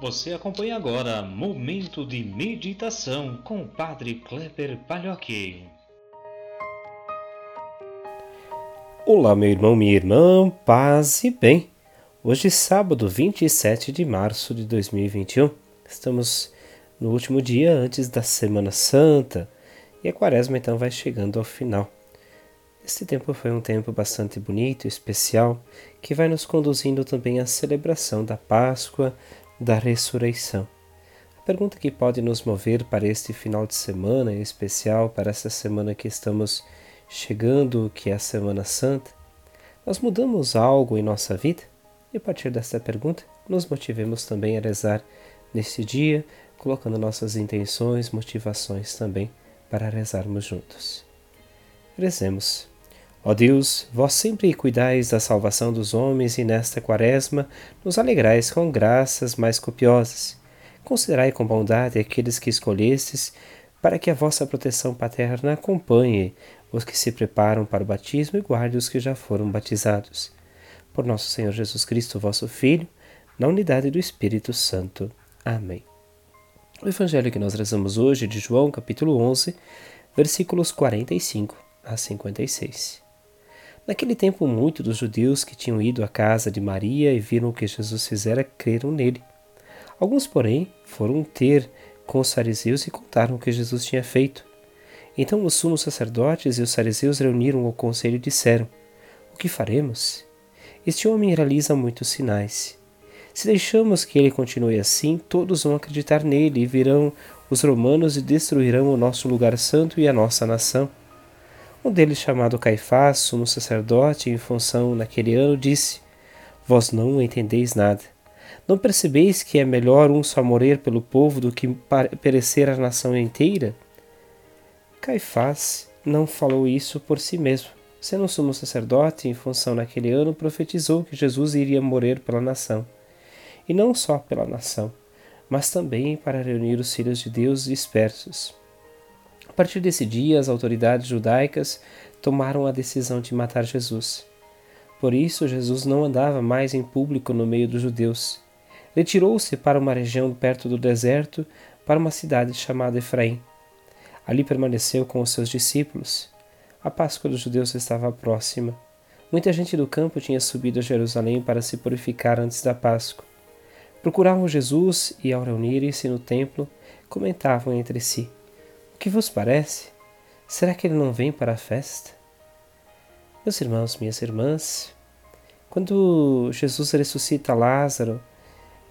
Você acompanha agora Momento de Meditação com o Padre Kleber Palhoque. Olá, meu irmão, minha irmã, paz e bem. Hoje, sábado 27 de março de 2021, estamos no último dia antes da Semana Santa e a quaresma então vai chegando ao final. Este tempo foi um tempo bastante bonito, especial, que vai nos conduzindo também à celebração da Páscoa, da ressurreição. A pergunta que pode nos mover para este final de semana, em especial para essa semana que estamos chegando, que é a Semana Santa, nós mudamos algo em nossa vida? E a partir desta pergunta, nos motivemos também a rezar neste dia, colocando nossas intenções, motivações também para rezarmos juntos. Rezemos. Ó Deus, vós sempre cuidais da salvação dos homens e nesta quaresma nos alegrais com graças mais copiosas. Considerai com bondade aqueles que escolhestes para que a vossa proteção paterna acompanhe os que se preparam para o batismo e guarde os que já foram batizados. Por nosso Senhor Jesus Cristo, vosso Filho, na unidade do Espírito Santo. Amém. O evangelho que nós rezamos hoje é de João, capítulo 11, versículos 45 a 56. Naquele tempo, muitos dos judeus que tinham ido à casa de Maria e viram o que Jesus fizera creram nele. Alguns, porém, foram ter com os fariseus e contaram o que Jesus tinha feito. Então os sumos sacerdotes e os fariseus reuniram o conselho e disseram: O que faremos? Este homem realiza muitos sinais. Se deixamos que ele continue assim, todos vão acreditar nele e virão os romanos e destruirão o nosso lugar santo e a nossa nação. Um deles, chamado Caifás, sumo sacerdote em função naquele ano, disse: Vós não entendeis nada. Não percebeis que é melhor um só morrer pelo povo do que perecer a nação inteira? Caifás não falou isso por si mesmo. Sendo um sumo sacerdote em função naquele ano, profetizou que Jesus iria morrer pela nação. E não só pela nação, mas também para reunir os filhos de Deus dispersos partir desse dia, as autoridades judaicas tomaram a decisão de matar Jesus. Por isso, Jesus não andava mais em público no meio dos judeus. Retirou-se para uma região perto do deserto, para uma cidade chamada Efraim. Ali permaneceu com os seus discípulos. A Páscoa dos judeus estava próxima. Muita gente do campo tinha subido a Jerusalém para se purificar antes da Páscoa. Procuravam Jesus e, ao reunirem-se no templo, comentavam entre si: que vos parece? Será que ele não vem para a festa? Meus irmãos, minhas irmãs, quando Jesus ressuscita Lázaro,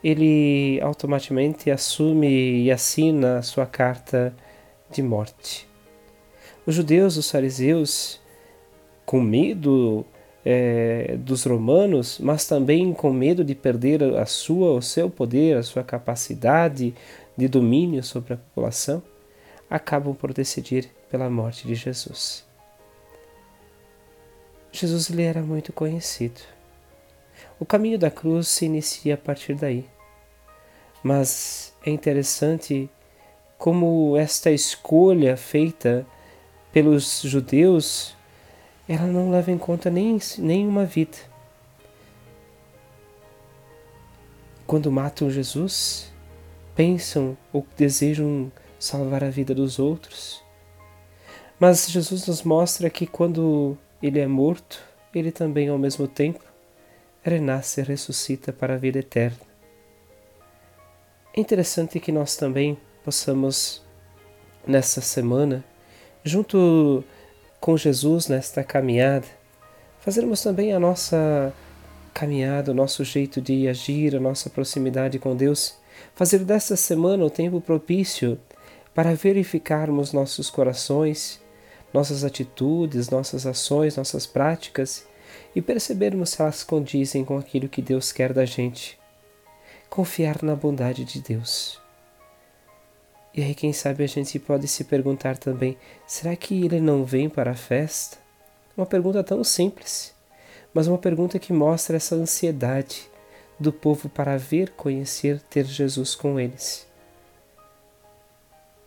ele automaticamente assume e assina a sua carta de morte. Os judeus, os fariseus, com medo é, dos romanos, mas também com medo de perder a sua, o seu poder, a sua capacidade de domínio sobre a população, acabam por decidir pela morte de Jesus. Jesus lhe era muito conhecido. O caminho da cruz se inicia a partir daí. Mas é interessante como esta escolha feita pelos judeus, ela não leva em conta nem nenhuma vida. Quando matam Jesus, pensam ou desejam salvar a vida dos outros. Mas Jesus nos mostra que quando ele é morto, ele também ao mesmo tempo renasce e ressuscita para a vida eterna. É interessante que nós também possamos, nessa semana, junto com Jesus nesta caminhada, fazermos também a nossa caminhada, o nosso jeito de agir, a nossa proximidade com Deus, fazer desta semana o tempo propício para verificarmos nossos corações, nossas atitudes, nossas ações, nossas práticas e percebermos se elas condizem com aquilo que Deus quer da gente. Confiar na bondade de Deus. E aí, quem sabe, a gente pode se perguntar também: será que ele não vem para a festa? Uma pergunta tão simples, mas uma pergunta que mostra essa ansiedade do povo para ver, conhecer, ter Jesus com eles.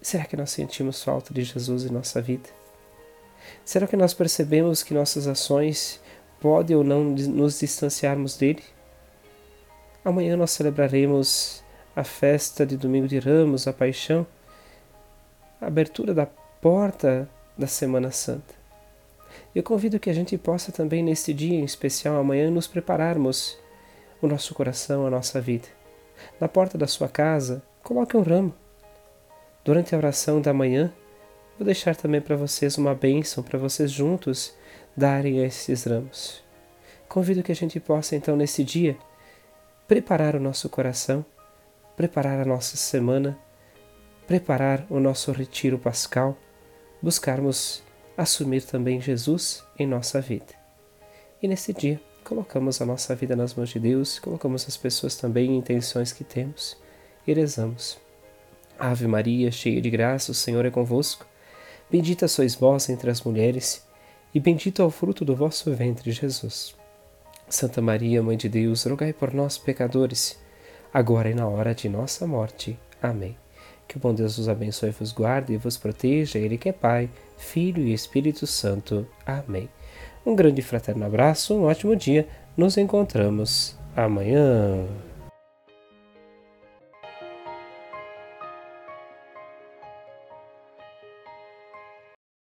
Será que nós sentimos falta de Jesus em nossa vida? Será que nós percebemos que nossas ações podem ou não nos distanciarmos dele? Amanhã nós celebraremos a festa de Domingo de Ramos, a Paixão, a abertura da porta da Semana Santa. Eu convido que a gente possa também, neste dia em especial, amanhã, nos prepararmos o nosso coração, a nossa vida. Na porta da sua casa, coloque um ramo. Durante a oração da manhã, vou deixar também para vocês uma bênção, para vocês juntos darem esses ramos. Convido que a gente possa, então, nesse dia, preparar o nosso coração, preparar a nossa semana, preparar o nosso retiro pascal, buscarmos assumir também Jesus em nossa vida. E nesse dia, colocamos a nossa vida nas mãos de Deus, colocamos as pessoas também em intenções que temos e rezamos. Ave Maria, cheia de graça, o Senhor é convosco. Bendita sois vós entre as mulheres, e bendito é o fruto do vosso ventre, Jesus. Santa Maria, Mãe de Deus, rogai por nós, pecadores, agora e na hora de nossa morte. Amém. Que o bom Deus vos abençoe, vos guarde e vos proteja, Ele que é Pai, Filho e Espírito Santo. Amém. Um grande fraterno abraço, um ótimo dia. Nos encontramos amanhã.